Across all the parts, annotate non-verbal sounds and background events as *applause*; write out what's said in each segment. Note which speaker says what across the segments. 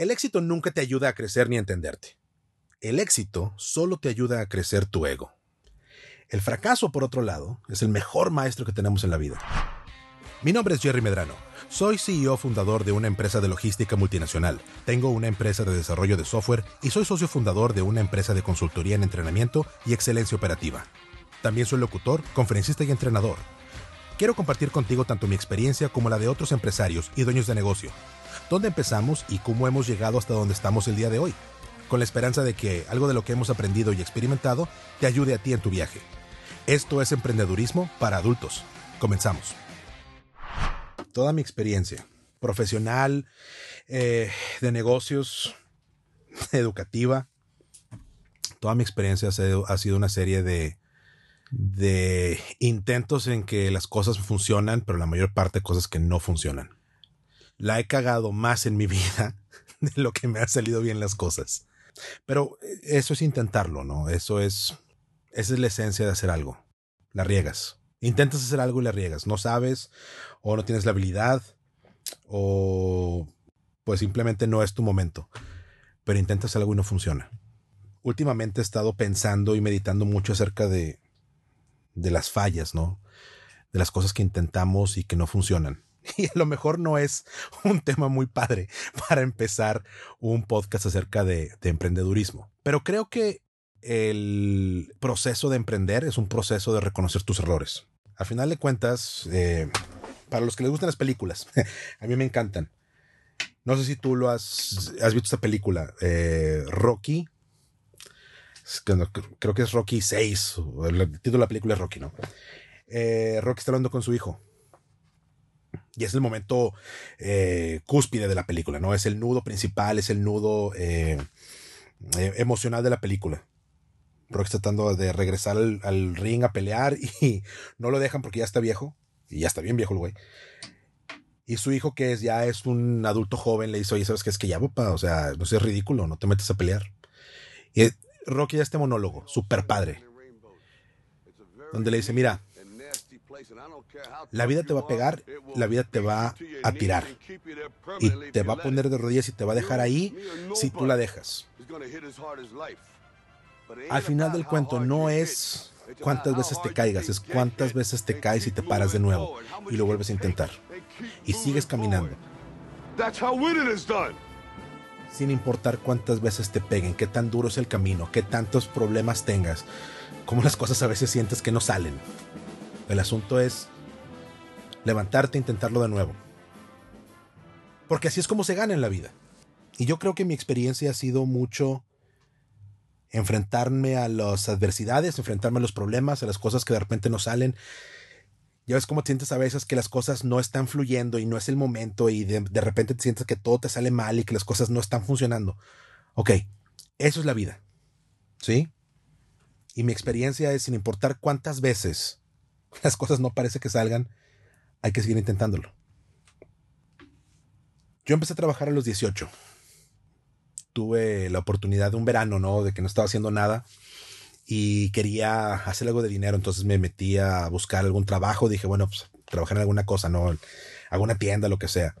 Speaker 1: El éxito nunca te ayuda a crecer ni a entenderte. El éxito solo te ayuda a crecer tu ego. El fracaso, por otro lado, es el mejor maestro que tenemos en la vida. Mi nombre es Jerry Medrano. Soy CEO fundador de una empresa de logística multinacional. Tengo una empresa de desarrollo de software y soy socio fundador de una empresa de consultoría en entrenamiento y excelencia operativa. También soy locutor, conferencista y entrenador. Quiero compartir contigo tanto mi experiencia como la de otros empresarios y dueños de negocio. Dónde empezamos y cómo hemos llegado hasta donde estamos el día de hoy. Con la esperanza de que algo de lo que hemos aprendido y experimentado te ayude a ti en tu viaje. Esto es emprendedurismo para adultos. Comenzamos. Toda mi experiencia profesional, eh, de negocios, *laughs* educativa, toda mi experiencia ha sido una serie de de intentos en que las cosas funcionan, pero la mayor parte cosas que no funcionan. La he cagado más en mi vida *laughs* de lo que me han salido bien las cosas. Pero eso es intentarlo, ¿no? Eso es, esa es la esencia de hacer algo. La riegas. Intentas hacer algo y la riegas. No sabes o no tienes la habilidad o pues simplemente no es tu momento. Pero intentas algo y no funciona. Últimamente he estado pensando y meditando mucho acerca de, de las fallas, ¿no? De las cosas que intentamos y que no funcionan. *laughs* Y a lo mejor no es un tema muy padre para empezar un podcast acerca de, emprendedurismo. Pero creo que el proceso de emprender es un proceso de reconocer tus errores. Al final de cuentas, eh, para los que les gustan las películas, *laughs* a mí me encantan. No sé si tú lo has, has visto esta película, eh, Rocky, creo que es Rocky 6, el título de la película es Rocky, ¿no? Eh, Rocky está hablando con su hijo. Y es el momento eh, cúspide de la película, ¿no? Es el nudo principal, es el nudo eh, emocional de la película. Está tratando de regresar al, ring a pelear y *laughs* no lo dejan porque ya está viejo. Y ya está bien viejo el güey. Y su hijo, que es, ya es un adulto joven, le dice, oye, ¿sabes qué? Es que ya, papá, o sea, no seas ridículo, no te metes a pelear. Y Rocky ya este monólogo, super padre, donde le dice, mira, la vida te va a pegar, la vida te va a tirar y te va a poner de rodillas y te va a dejar ahí si tú la dejas. Al final del cuento no es cuántas veces te caigas, es cuántas veces te caes y te paras de nuevo y lo vuelves a intentar y sigues caminando sin importar cuántas veces te peguen, qué tan duro es el camino, qué tantos problemas tengas, cómo las cosas a veces sientes que no salen. El asunto es levantarte e intentarlo de nuevo. Porque así es como se gana en la vida. Y yo creo que mi experiencia ha sido mucho enfrentarme a las adversidades, enfrentarme a los problemas, a las cosas que de repente no salen ya ves cómo te sientes a veces que las cosas no están fluyendo y no es el momento y de, repente te sientes que todo te sale mal y que las cosas no están funcionando. Ok, eso es la vida. ¿Sí? Y mi experiencia es, sin importar cuántas veces *laughs* las cosas no parece que salgan, hay que seguir intentándolo. Yo empecé a trabajar a los 18. Tuve la oportunidad de un verano, ¿no? De que no estaba haciendo nada y quería hacer algo de dinero, entonces me metí a buscar algún trabajo, dije, bueno, pues trabajar en alguna cosa, ¿no? Alguna tienda, lo que sea.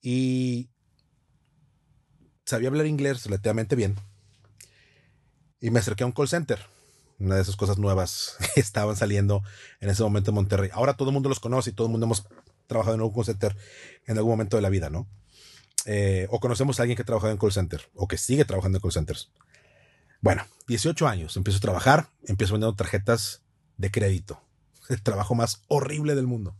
Speaker 1: Y sabía hablar inglés relativamente bien. Y me acerqué a un call center, una de esas cosas nuevas *laughs* que estaban saliendo en ese momento en Monterrey. Ahora todo el mundo los conoce y todo el mundo hemos trabajado en un call center en algún momento de la vida, ¿no? Eh, o conocemos a alguien que ha trabajado en call center o que sigue trabajando en call centers. Bueno, 18 años, empiezo a trabajar, empiezo vendiendo tarjetas de crédito. *laughs* El trabajo más horrible del mundo.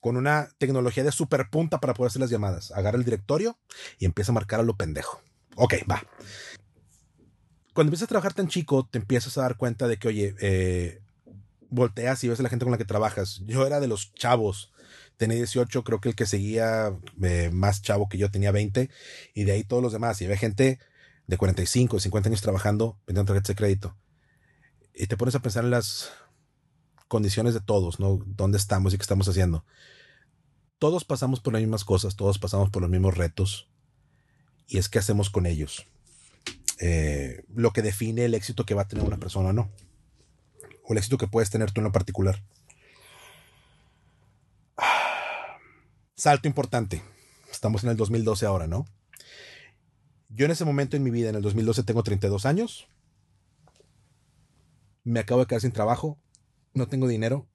Speaker 1: Con una tecnología de super punta para poder hacer las llamadas. Agarra el directorio y empieza a marcar a lo pendejo. Ok, va. Cuando empiezas a trabajar tan chico, te empiezas a dar cuenta de que, oye, eh, volteas y ves a la gente con la que trabajas. Yo era de los chavos. Tenía 18, creo que el que seguía eh, más chavo que yo tenía 20. Y de ahí todos los demás. Y había gente de 45, 50 años trabajando vendiendo tarjetas de crédito. Y te pones a pensar en las condiciones de todos, ¿no? ¿Dónde estamos y qué estamos haciendo? Todos pasamos por las mismas cosas, todos pasamos por los mismos retos. Y es qué hacemos con ellos. Eh, lo que define el éxito que va a tener una persona, ¿no? O el éxito que puedes tener tú en lo particular. *sighs* Salto importante. Estamos en el 2012 ahora, ¿no? Yo en ese momento en mi vida, en el 2012, tengo 32 años. Me acabo de quedar sin trabajo. No tengo dinero.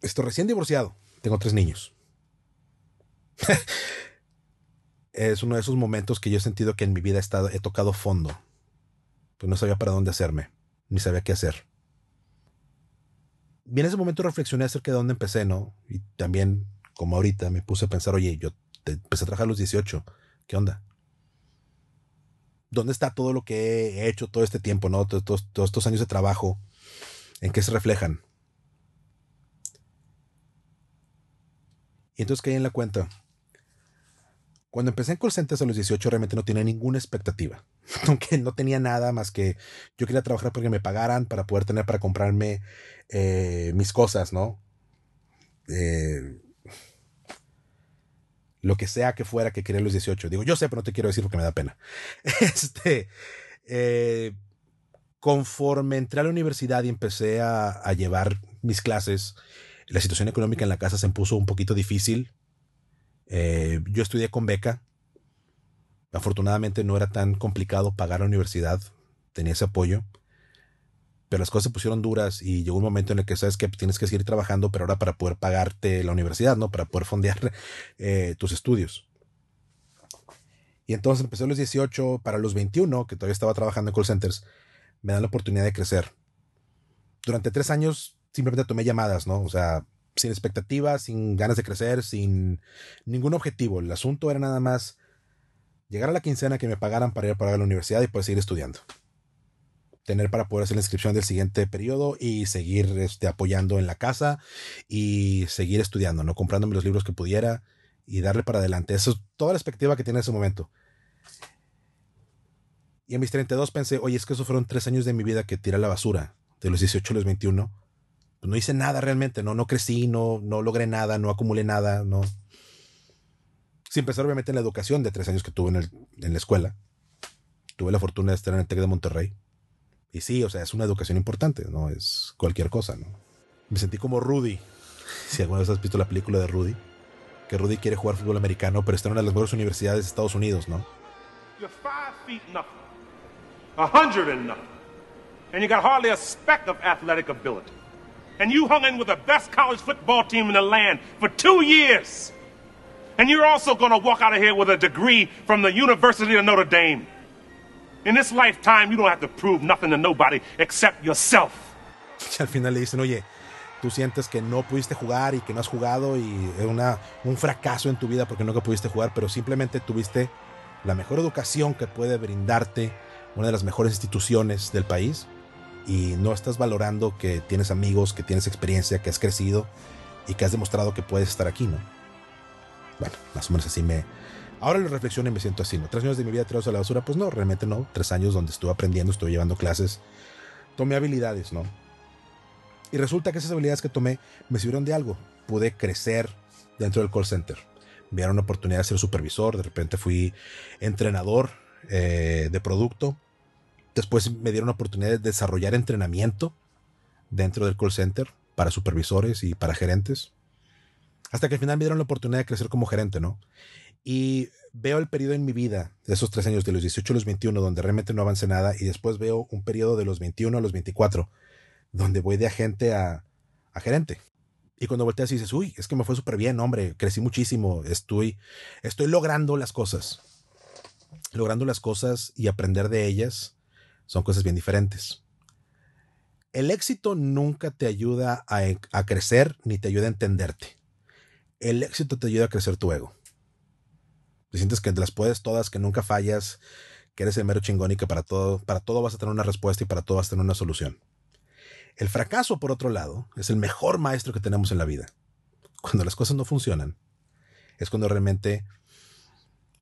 Speaker 1: Estoy recién divorciado. Tengo tres niños. *laughs* es uno de esos momentos que yo he sentido que en mi vida he, estado, he tocado fondo. Pues no sabía para dónde hacerme, ni sabía qué hacer. Y en ese momento reflexioné acerca de dónde empecé, ¿no? Y también, como ahorita, me puse a pensar, oye, yo empecé a trabajar a los 18. ¿Qué onda? ¿Dónde está todo lo que he hecho todo este tiempo, ¿no? Todos, todos estos años de trabajo, ¿en qué se reflejan? Y entonces caí en la cuenta cuando empecé en call centers a los 18 realmente no tenía ninguna expectativa. *laughs* Aunque no tenía nada más que yo quería trabajar porque me pagaran para poder tener para comprarme eh, mis cosas, ¿no? Eh, lo que sea que fuera que quería a los 18. Digo, yo sé, pero no te quiero decir porque me da pena. *laughs* Este, eh, conforme entré a la universidad y empecé a, a llevar mis clases, la situación económica en la casa se puso un poquito difícil eh, yo estudié con beca. Afortunadamente no era tan complicado pagar la universidad. Tenía ese apoyo. Pero las cosas se pusieron duras y llegó un momento en el que sabes que tienes que seguir trabajando, pero ahora para poder pagarte la universidad, ¿no? Para poder fondear *laughs* eh, tus estudios. Y entonces empecé a los 18, para los 21, que todavía estaba trabajando en call centers, me dan la oportunidad de crecer. Durante tres años simplemente tomé llamadas, ¿no? O sea, sin expectativas, sin ganas de crecer, sin ningún objetivo. El asunto era nada más llegar a la quincena que me pagaran para ir a pagar la universidad y poder seguir estudiando. Tener para poder hacer la inscripción del siguiente periodo y seguir este, apoyando en la casa y seguir estudiando, ¿no? Comprándome los libros que pudiera y darle para adelante. Eso es toda la expectativa que tiene en ese momento. Y a mis 32 pensé, oye, es que esos fueron tres años de mi vida que tiré a la basura, de los 18 a los 21 pues, no hice nada realmente, no, no crecí, no, no logré nada, no acumulé nada, no. Sin empezar obviamente en la educación de tres años que tuve en, el, en la escuela. Tuve la fortuna de estar en el TEC de Monterrey. Y sí, o sea, es una educación importante, no es cualquier cosa, ¿no? Me sentí como Rudy. *laughs* Si alguna vez has visto la película de Rudy, que Rudy quiere jugar fútbol americano, pero está en una de las mejores universidades de Estados Unidos, ¿no? You're five feet nothing, a hundred and nothing, and you got hardly a speck of athletic ability. And you hung in with the best college football team in the land for two years. And you're also going to walk out of here with a degree from the University of Notre Dame. In this lifetime, you don't have to prove nothing to nobody except yourself. Y al final le dicen, oye, tú sientes que no pudiste jugar y que no has jugado y una, un fracaso en tu vida porque nunca pudiste jugar, pero simplemente tuviste la mejor educación que puede brindarte una de las mejores instituciones del país y no estás valorando que tienes amigos, que tienes experiencia, que has crecido y que has demostrado que puedes estar aquí, ¿no? Bueno, más o menos así me... Ahora lo reflexiono y me siento así, ¿no? Tres años de mi vida tirados a la basura, pues no, realmente no. Tres años donde estuve aprendiendo, estuve llevando clases, tomé habilidades, ¿no? Y resulta que esas habilidades que tomé me sirvieron de algo. Pude crecer dentro del call center. Me dieron una oportunidad de ser supervisor, de repente fui entrenador eh, de producto Después me dieron la oportunidad de desarrollar entrenamiento dentro del call center para supervisores y para gerentes. Hasta que al final me dieron la oportunidad de crecer como gerente, ¿no? Y veo el periodo en mi vida de esos tres años, de los 18 a los 21, donde realmente no avancé nada, y después veo un periodo de los 21 a los 24, donde voy de agente a, gerente. Y cuando volteas y dices, uy, es que me fue súper bien, hombre, crecí muchísimo, estoy, estoy logrando las cosas. Logrando las cosas y aprender de ellas son cosas bien diferentes. El éxito nunca te ayuda a, crecer ni te ayuda a entenderte. El éxito te ayuda a crecer tu ego. Te sientes que las puedes todas, que nunca fallas, que eres el mero chingón y que para todo, para todo vas a tener una respuesta y para todo vas a tener una solución. El fracaso, por otro lado, es el mejor maestro que tenemos en la vida. Cuando las cosas no funcionan, es cuando realmente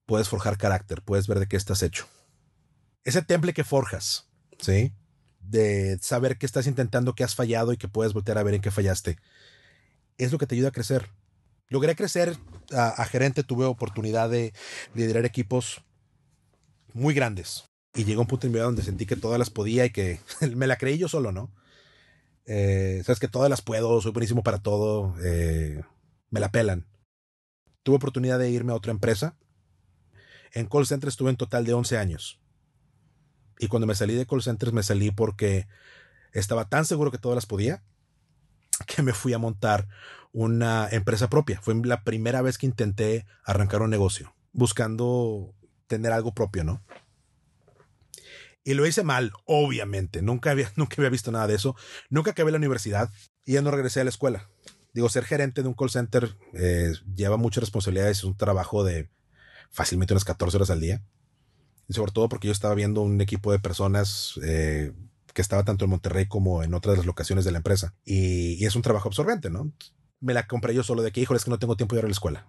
Speaker 1: puedes forjar carácter, puedes ver de qué estás hecho ese temple que forjas, ¿sí? De saber que estás intentando, que has fallado y que puedes voltear a ver en qué fallaste. Es lo que te ayuda a crecer. Logré crecer a, gerente, tuve oportunidad de liderar equipos muy grandes. Y llegó un punto en mi vida donde sentí que todas las podía y que *laughs* me la creí yo solo, ¿no? Eh, Sabes que todas las puedo, soy buenísimo para todo, eh, me la pelan. Tuve oportunidad de irme a otra empresa En call centers estuve en total de 11 años. Y cuando me salí de call centers me salí porque estaba tan seguro que todas las podía que me fui a montar una empresa propia. Fue la primera vez que intenté arrancar un negocio, buscando tener algo propio, ¿no? Y lo hice mal, obviamente. Nunca había, *laughs* nunca había visto nada de eso. Nunca acabé la universidad y ya no regresé a la escuela. Digo, ser gerente de un call center eh, lleva muchas responsabilidades. Es un trabajo de fácilmente unas 14 horas al día. Sobre todo porque yo estaba viendo un equipo de personas eh, que estaba tanto en Monterrey como en otras locaciones de la empresa. Y, es un trabajo absorbente, ¿no? Me la compré yo solo de que, híjole, es que no tengo tiempo de ir a la escuela.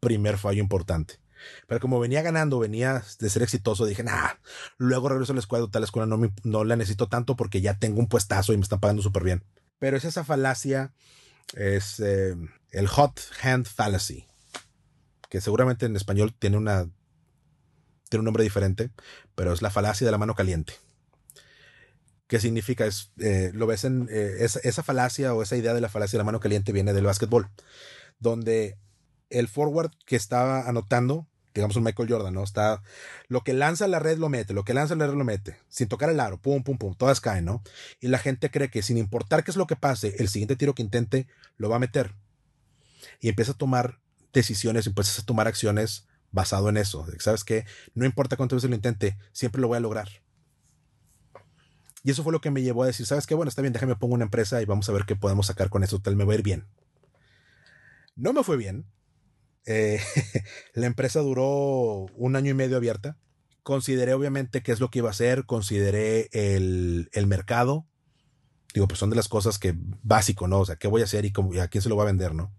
Speaker 1: Primer fallo importante. Pero como venía ganando, venía de ser exitoso, dije, nah, luego regreso a la escuela, tal escuela no, no la necesito tanto porque ya tengo un puestazo y me están pagando súper bien. Pero es esa falacia, es eh, el hot hand fallacy, que seguramente en español tiene una tiene un nombre diferente, pero es la falacia de la mano caliente. ¿Qué significa? Es, eh, lo ves en eh, esa, falacia o esa idea de la falacia de la mano caliente viene del básquetbol, donde el forward que estaba anotando, digamos un Michael Jordan, ¿no? Está, lo que lanza la red lo mete, lo que lanza la red lo mete, sin tocar el aro, pum, pum, pum, todas caen, ¿no? Y la gente cree que sin importar qué es lo que pase, el siguiente tiro que intente lo va a meter. Y empieza a tomar decisiones, empiezas a tomar acciones basado en eso. ¿Sabes qué? No importa cuántas veces lo intente, siempre lo voy a lograr. Y eso fue lo que me llevó a decir, ¿sabes qué? Bueno, está bien, déjame pongo una empresa y vamos a ver qué podemos sacar con eso, tal me va a ir bien. No me fue bien. Eh, *laughs* la empresa duró un año y medio abierta. Consideré obviamente qué es lo que iba a hacer, consideré el, el mercado. Digo, pues son de las cosas que básico, ¿no? O sea, ¿qué voy a hacer y, y a quién se lo va a vender, ¿no?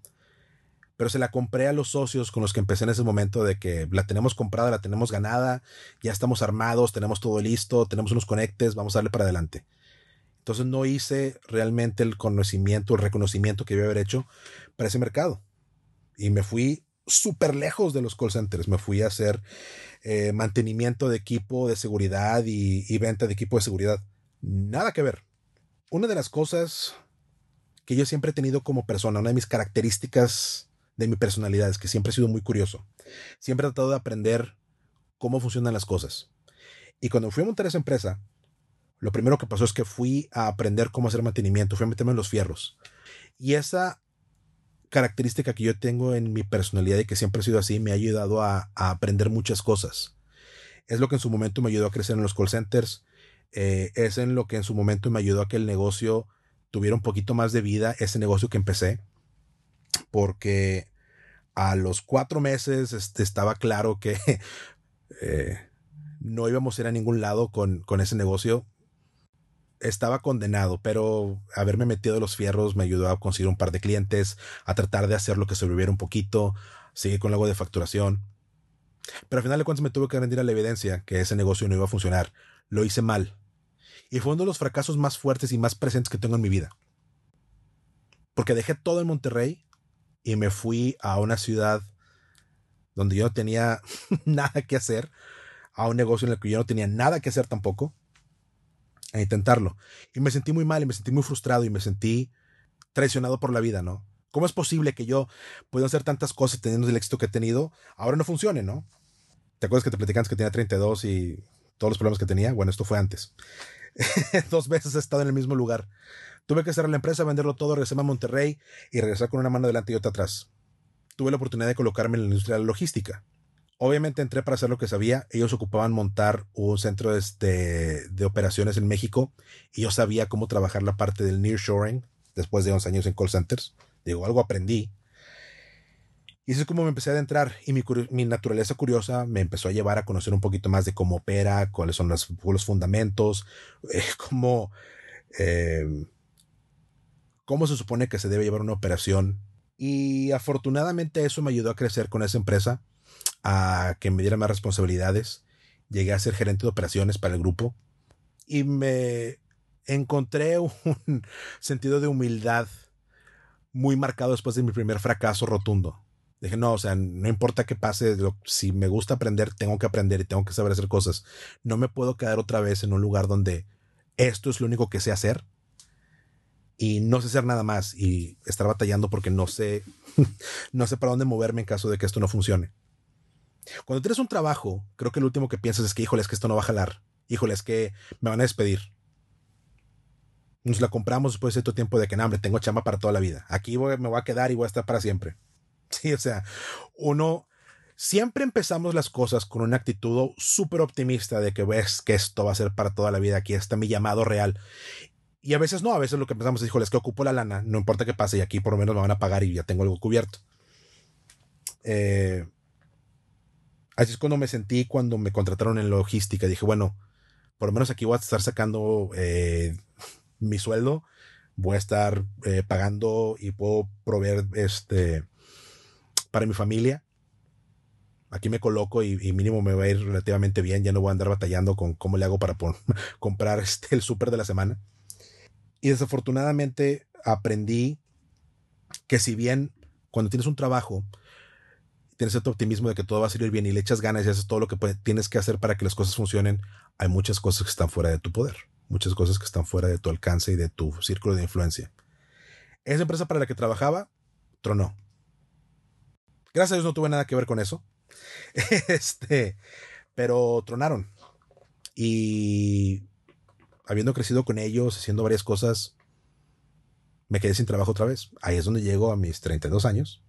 Speaker 1: Pero se la compré a los socios con los que empecé en ese momento de que la tenemos comprada, la tenemos ganada, ya estamos armados, tenemos todo listo, tenemos unos conectes, vamos a darle para adelante. Entonces no hice realmente el conocimiento, el reconocimiento que a haber hecho para ese mercado. Y me fui súper lejos de los call centers. Me fui a hacer eh, mantenimiento de equipo de seguridad y, y venta de equipo de seguridad. Nada que ver. Una de las cosas que yo siempre he tenido como persona, una de mis características de mi personalidad, es que siempre he sido muy curioso. Siempre he tratado de aprender cómo funcionan las cosas. Y cuando fui a montar esa empresa, lo primero que pasó es que fui a aprender cómo hacer mantenimiento, fui a meterme en los fierros. Y esa característica que yo tengo en mi personalidad y que siempre ha sido así, me ha ayudado a, aprender muchas cosas. Es lo que en su momento me ayudó a crecer en los call centers. Eh, es en lo que en su momento me ayudó a que el negocio tuviera un poquito más de vida, ese negocio que empecé porque a los cuatro meses este, estaba claro que *laughs* eh, no íbamos a ir a ningún lado con, ese negocio. Estaba condenado, pero haberme metido de los fierros me ayudó a conseguir un par de clientes, a tratar de hacer lo que sobreviviera un poquito, seguir con algo de facturación. Pero al final de cuentas me tuve que rendir a la evidencia que ese negocio no iba a funcionar. Lo hice mal. Y fue uno de los fracasos más fuertes y más presentes que tengo en mi vida. Porque dejé todo en Monterrey y me fui a una ciudad donde yo no tenía *laughs* nada que hacer, a un negocio en el que yo no tenía nada que hacer tampoco, a intentarlo. Y me sentí muy mal y me sentí muy frustrado y me sentí traicionado por la vida, ¿no? ¿Cómo es posible que yo pueda hacer tantas cosas teniendo el éxito que he tenido, ahora no funcione, ¿no? ¿Te acuerdas que te platicamos que tenía 32 y todos los problemas que tenía? Bueno, esto fue antes. *laughs* Dos veces he estado en el mismo lugar. Tuve que cerrar la empresa, venderlo todo, regresarme a Monterrey y regresar con una mano delante y otra atrás. Tuve la oportunidad de colocarme en la industria de la logística. Obviamente entré para hacer lo que sabía. Ellos ocupaban montar un centro este, de operaciones en México y yo sabía cómo trabajar la parte del nearshoring después de 11 años en call centers. Digo, algo aprendí. Y así es como me empecé a adentrar y mi, mi, naturaleza curiosa me empezó a llevar a conocer un poquito más de cómo opera, cuáles son los, los fundamentos, *laughs* eh, cómo, eh, cómo se supone que se debe llevar una operación. Y afortunadamente eso me ayudó a crecer con esa empresa, a que me diera más responsabilidades. Llegué a ser gerente de operaciones para el grupo y me encontré un *laughs* sentido de humildad muy marcado después de mi primer fracaso rotundo. Dije, no, o sea, no importa qué pase, si me gusta aprender, tengo que aprender y tengo que saber hacer cosas. No me puedo quedar otra vez en un lugar donde esto es lo único que sé hacer y no sé hacer nada más y estar batallando porque no sé, *laughs* no sé para dónde moverme en caso de que esto no funcione. Cuando tienes un trabajo, creo que lo último que piensas es que, híjole, es que esto no va a jalar. Híjole, es que me van a despedir. Nos la compramos después de cierto tiempo de que, no, hombre, tengo chamba para toda la vida. Aquí me voy a quedar y voy a estar para siempre. *laughs* Sí, o sea, uno siempre empezamos las cosas con una actitud súper optimista de que ves que esto va a ser para toda la vida, aquí está mi llamado real. Y a veces no, a veces lo que pensamos es, híjole, es que ocupo la lana, no importa qué pase, y aquí por lo menos me van a pagar y ya tengo algo cubierto. Eh, así es cuando me sentí cuando me contrataron en logística. Dije, bueno, por lo menos aquí voy a estar sacando eh, mi sueldo, voy a estar eh, pagando y puedo proveer este para mi familia. Aquí me coloco y, mínimo me va a ir relativamente bien. Ya no voy a andar batallando con cómo le hago para *laughs* comprar este, el súper de la semana. Y desafortunadamente aprendí que si bien cuando tienes un trabajo, tienes este optimismo de que todo va a salir bien y le echas ganas y haces todo lo que tienes que hacer para que las cosas funcionen, hay muchas cosas que están fuera de tu poder, muchas cosas que están fuera de tu alcance y de tu círculo de influencia. Esa empresa para la que trabajaba tronó. Gracias a Dios no tuve nada que ver con eso. *laughs* este, pero tronaron. Y habiendo crecido con ellos, haciendo varias cosas, me quedé sin trabajo otra vez. Ahí es donde llego a mis 32 años,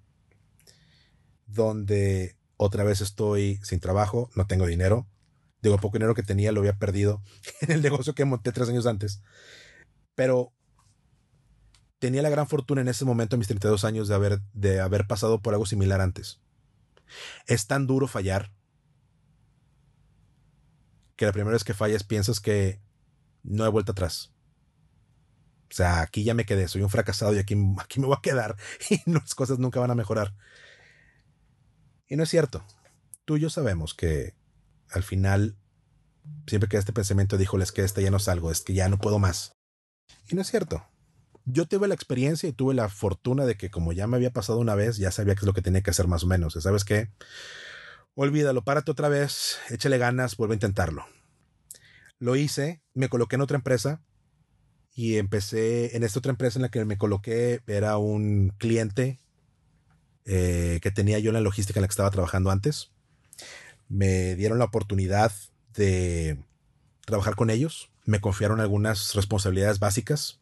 Speaker 1: donde otra vez estoy sin trabajo, no tengo dinero. Digo, poco dinero que tenía lo había perdido *laughs* en el negocio que monté tres años antes. Pero tenía la gran fortuna en ese momento, a mis 32 años, de haber, de haber pasado por algo similar antes. Es tan duro fallar que la primera vez que fallas piensas que no hay vuelta atrás. O sea, aquí ya me quedé, soy un fracasado y aquí, aquí me voy a quedar *laughs* y las cosas nunca van a mejorar. Y no es cierto. Tú y yo sabemos que al final siempre queda este pensamiento de, híjole, es que este ya no salgo, es que ya no puedo más. Y no es cierto. Yo tuve la experiencia y tuve la fortuna de que como ya me había pasado una vez, ya sabía qué es lo que tenía que hacer más o menos. ¿Sabes qué? Olvídalo, párate otra vez, échale ganas, vuelve a intentarlo. Lo hice, me coloqué en otra empresa y empecé en esta otra empresa en la que me coloqué, era un cliente eh, que tenía yo en la logística en la que estaba trabajando antes. Me dieron la oportunidad de trabajar con ellos, me confiaron algunas responsabilidades básicas.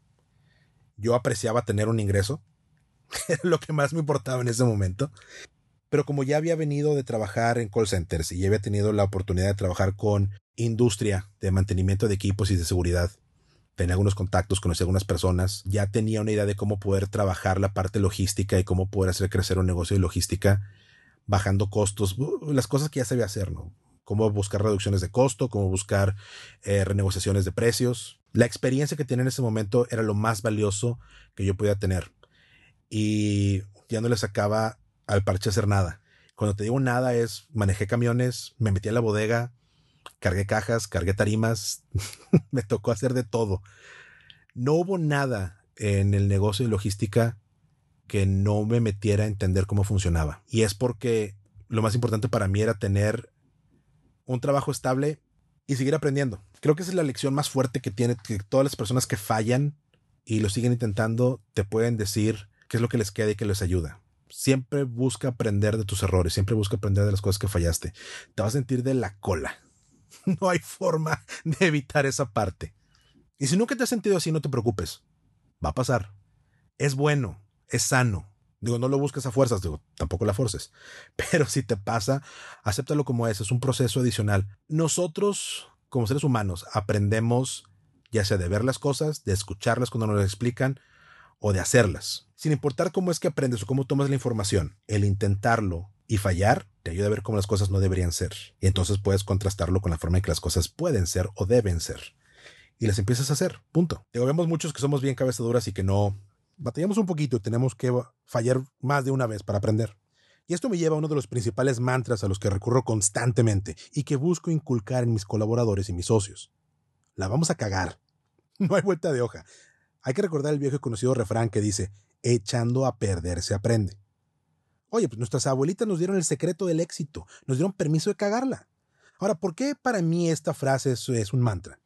Speaker 1: Yo apreciaba tener un ingreso, *laughs* era lo que más me importaba en ese momento. Pero como ya había venido de trabajar en call centers y ya había tenido la oportunidad de trabajar con industria de mantenimiento de equipos y de seguridad, tenía algunos contactos, conocí a algunas personas, ya tenía una idea de cómo poder trabajar la parte logística y cómo poder hacer crecer un negocio de logística bajando costos, las cosas que ya sabía hacer, ¿no? Cómo buscar reducciones de costo, cómo buscar eh, renegociaciones de precios. La experiencia que tenía en ese momento era lo más valioso que yo podía tener. Y ya no le sacaba al parche hacer nada. Cuando te digo nada es manejé camiones, me metí a la bodega, cargué cajas, cargué tarimas, *laughs* me tocó hacer de todo. No hubo nada en el negocio de logística que no me metiera a entender cómo funcionaba. Y es porque lo más importante para mí era tener un trabajo estable y seguir aprendiendo. Creo que esa es la lección más fuerte que tiene que todas las personas que fallan y lo siguen intentando te pueden decir qué es lo que les queda y que les ayuda siempre busca aprender de tus errores, siempre busca aprender de las cosas que fallaste. Te vas a sentir de la cola. *laughs* No hay forma de evitar esa parte. Y si nunca te has sentido así, no te preocupes. Va a pasar. Es bueno, es sano. Digo, no lo busques a fuerzas, digo, tampoco la forces. *laughs* Pero si te pasa, acéptalo como es, es un proceso adicional. Nosotros, como seres humanos, aprendemos ya sea de ver las cosas, de escucharlas cuando nos las explican, o de hacerlas. Sin importar cómo es que aprendes o cómo tomas la información, el intentarlo y fallar te ayuda a ver cómo las cosas no deberían ser. Y entonces puedes contrastarlo con la forma en que las cosas pueden ser o deben ser. Y las empiezas a hacer, punto. Digo, vemos muchos que somos bien cabezaduras y que no batallamos un poquito y tenemos que fallar más de una vez para aprender. Y esto me lleva a uno de los principales mantras a los que recurro constantemente y que busco inculcar en mis colaboradores y mis socios. La vamos a cagar. *laughs* No hay vuelta de hoja. Hay que recordar el viejo y conocido refrán que dice, echando a perder se aprende. Oye, pues nuestras abuelitas nos dieron el secreto del éxito, nos dieron permiso de cagarla. Ahora, ¿por qué para mí esta frase es, es un mantra?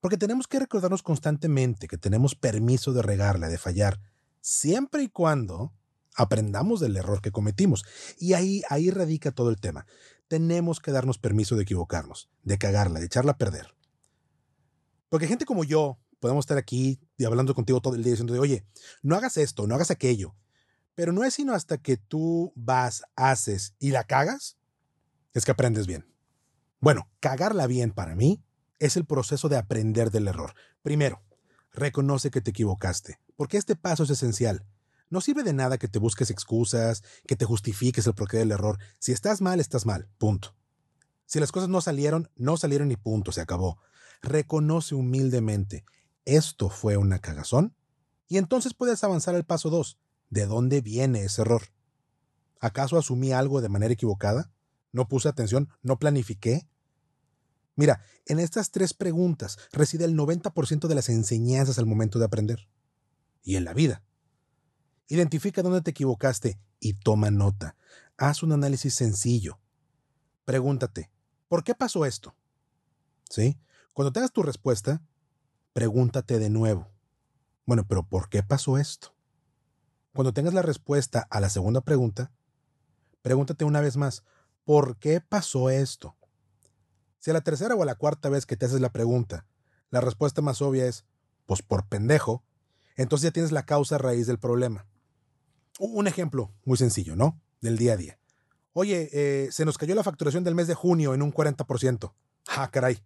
Speaker 1: Porque tenemos que recordarnos constantemente que tenemos permiso de regarla, de fallar, siempre y cuando Aprendamos del error que cometimos. Y ahí, ahí radica todo el tema. Tenemos que darnos permiso de equivocarnos, de cagarla, de echarla a perder. Porque gente como yo, podemos estar aquí y hablando contigo todo el día diciendo, oye, no hagas esto, no hagas aquello. Pero no es sino hasta que tú vas, haces y la cagas, es que aprendes bien. Bueno, cagarla bien para mí es el proceso de aprender del error. Primero, reconoce que te equivocaste, porque este paso es esencial. No sirve de nada que te busques excusas, que te justifiques el porqué del error. Si estás mal, estás mal. Punto. Si las cosas no salieron, no salieron y punto, se acabó. Reconoce humildemente, esto fue una cagazón, y entonces puedes avanzar al paso 2. ¿De dónde viene ese error? ¿Acaso asumí algo de manera equivocada? ¿No puse atención? ¿No planifiqué? Mira, en estas tres preguntas reside el 90% de las enseñanzas al momento de aprender. Y en la vida. Identifica dónde te equivocaste y toma nota. Haz un análisis sencillo. Pregúntate, ¿por qué pasó esto? ¿Sí? Cuando tengas tu respuesta, pregúntate de nuevo. Bueno, pero ¿por qué pasó esto? Cuando tengas la respuesta a la segunda pregunta, pregúntate una vez más, ¿por qué pasó esto? Si a la tercera o a la cuarta vez que te haces la pregunta, la respuesta más obvia es, pues por pendejo, entonces ya tienes la causa raíz del problema. Un ejemplo muy sencillo, ¿no? Del día a día. Oye, eh, se nos cayó la facturación del mes de junio en un 40%. Ah, caray.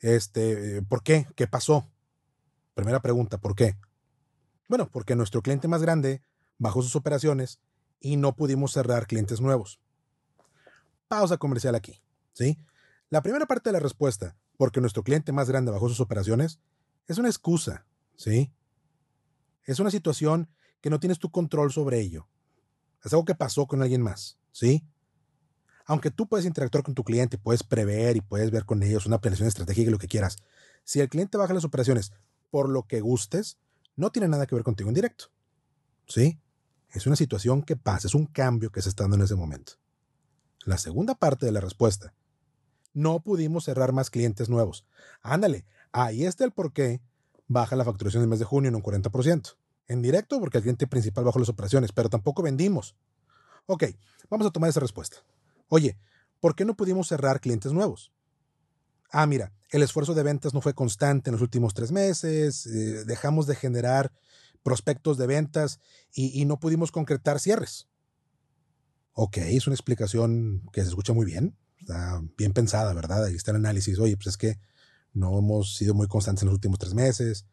Speaker 1: Este, ¿por qué? ¿Qué pasó? Primera pregunta, ¿por qué? Bueno, porque nuestro cliente más grande bajó sus operaciones y no pudimos cerrar clientes nuevos. Pausa comercial aquí, ¿sí? La primera parte de la respuesta, porque nuestro cliente más grande bajó sus operaciones, es una excusa, ¿sí? Es una situación que no tienes tu control sobre ello. Es algo que pasó con alguien más, ¿sí? Aunque tú puedes interactuar con tu cliente, puedes prever y puedes ver con ellos una planeación estratégica y lo que quieras. Si el cliente baja las operaciones por lo que gustes, no tiene nada que ver contigo en directo. ¿Sí? Es una situación que pasa, es un cambio que se está dando en ese momento. La segunda parte de la respuesta no pudimos cerrar más clientes nuevos. Ándale, ahí está el por qué baja la facturación del mes de junio en un 40%. En directo, porque el cliente principal bajó las operaciones, pero tampoco vendimos. Ok, vamos a tomar esa respuesta. Oye, ¿por qué no pudimos cerrar clientes nuevos? Ah, mira, el esfuerzo de ventas no fue constante en los últimos tres meses, eh, dejamos de generar prospectos de ventas y, no pudimos concretar cierres. Ok, es una explicación que se escucha muy bien, está bien pensada, ¿verdad? Ahí está el análisis. Oye, pues es que no hemos sido muy constantes en los últimos tres meses.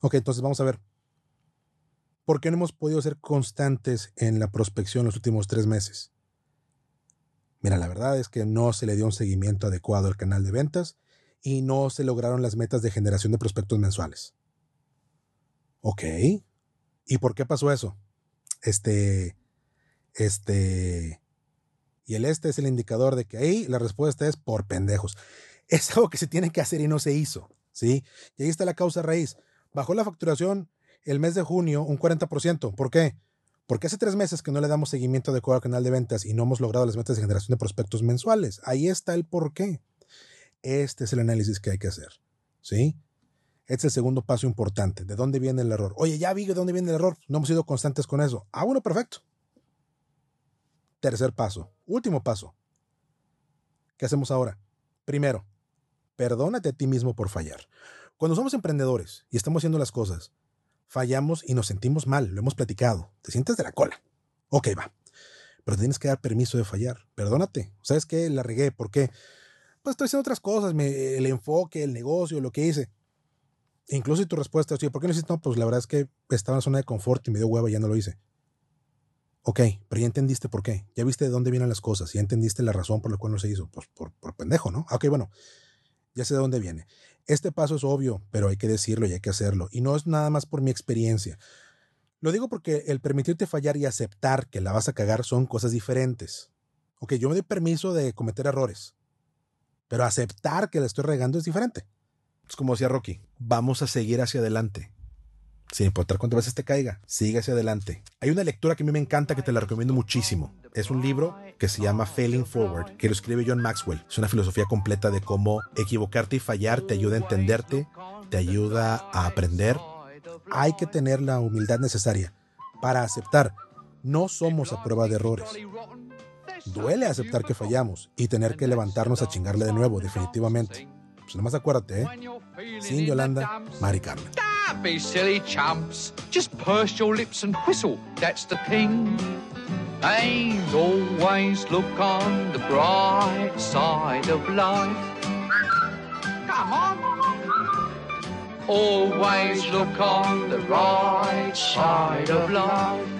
Speaker 1: Ok, entonces vamos a ver. ¿Por qué no hemos podido ser constantes en la prospección los últimos tres meses? Mira, la verdad es que no se le dio un seguimiento adecuado al canal de ventas y no se lograron las metas de generación de prospectos mensuales. Ok. ¿Y por qué pasó eso? Este, este, y el este es el indicador de que ahí la respuesta es por pendejos. *laughs* Es algo que se tiene que hacer y no se hizo, ¿sí? Y ahí está la causa raíz. Bajó la facturación el mes de junio un 40%. ¿Por qué? Porque hace tres meses que no le damos seguimiento adecuado al canal de ventas y no hemos logrado las metas de generación de prospectos mensuales. Ahí está el por qué. Este es el análisis que hay que hacer, ¿sí? Es el segundo paso importante. ¿De dónde viene el error? Oye, ya vi de dónde viene el error. No hemos sido constantes con eso. Ah, bueno, perfecto. Tercer paso, último paso. ¿Qué hacemos ahora? Primero, perdónate a ti mismo por fallar. Cuando somos emprendedores y estamos haciendo las cosas, fallamos y nos sentimos mal, lo hemos platicado. Te sientes de la cola. Ok, va. Pero tienes que dar permiso de fallar. Perdónate. ¿Sabes qué? La regué. ¿Por qué? Pues estoy haciendo otras cosas, el enfoque, el negocio, lo que hice. Incluso si tu respuesta es, ¿por qué no hiciste? No, pues la verdad es que estaba en zona de confort y me dio hueva y ya no lo hice. Ok, pero ya entendiste por qué. Ya viste de dónde vienen las cosas. Ya entendiste la razón por la cual no se hizo. Pues por, por pendejo, ¿no? Ok, bueno. Ya sé de dónde viene. Este paso es obvio, pero hay que decirlo y hay que hacerlo. Y no es nada más por mi experiencia. Lo digo porque el permitirte fallar y aceptar que la vas a cagar son cosas diferentes. Ok, yo me doy permiso de cometer errores. Pero aceptar que la estoy regando es diferente. Es como decía Rocky, vamos a seguir hacia adelante. Sin importar cuántas veces te caiga, sigue hacia adelante. Hay una lectura que a mí me encanta que te la recomiendo muchísimo. Es un libro que se llama Failing Forward, que lo escribe John Maxwell. Es una filosofía completa de cómo equivocarte y fallar te ayuda a entenderte, te ayuda a aprender. Hay que tener la humildad necesaria para aceptar No somos a prueba de errores. Duele aceptar que fallamos y tener que levantarnos a chingarle de nuevo, definitivamente. Pues nomás acuérdate, ¿eh? Sin Yolanda, Mari Carmen.
Speaker 2: be silly chumps. Just purse your lips and whistle, that's the thing. And always look on the bright side of life. Come on. Always look on the right side of life.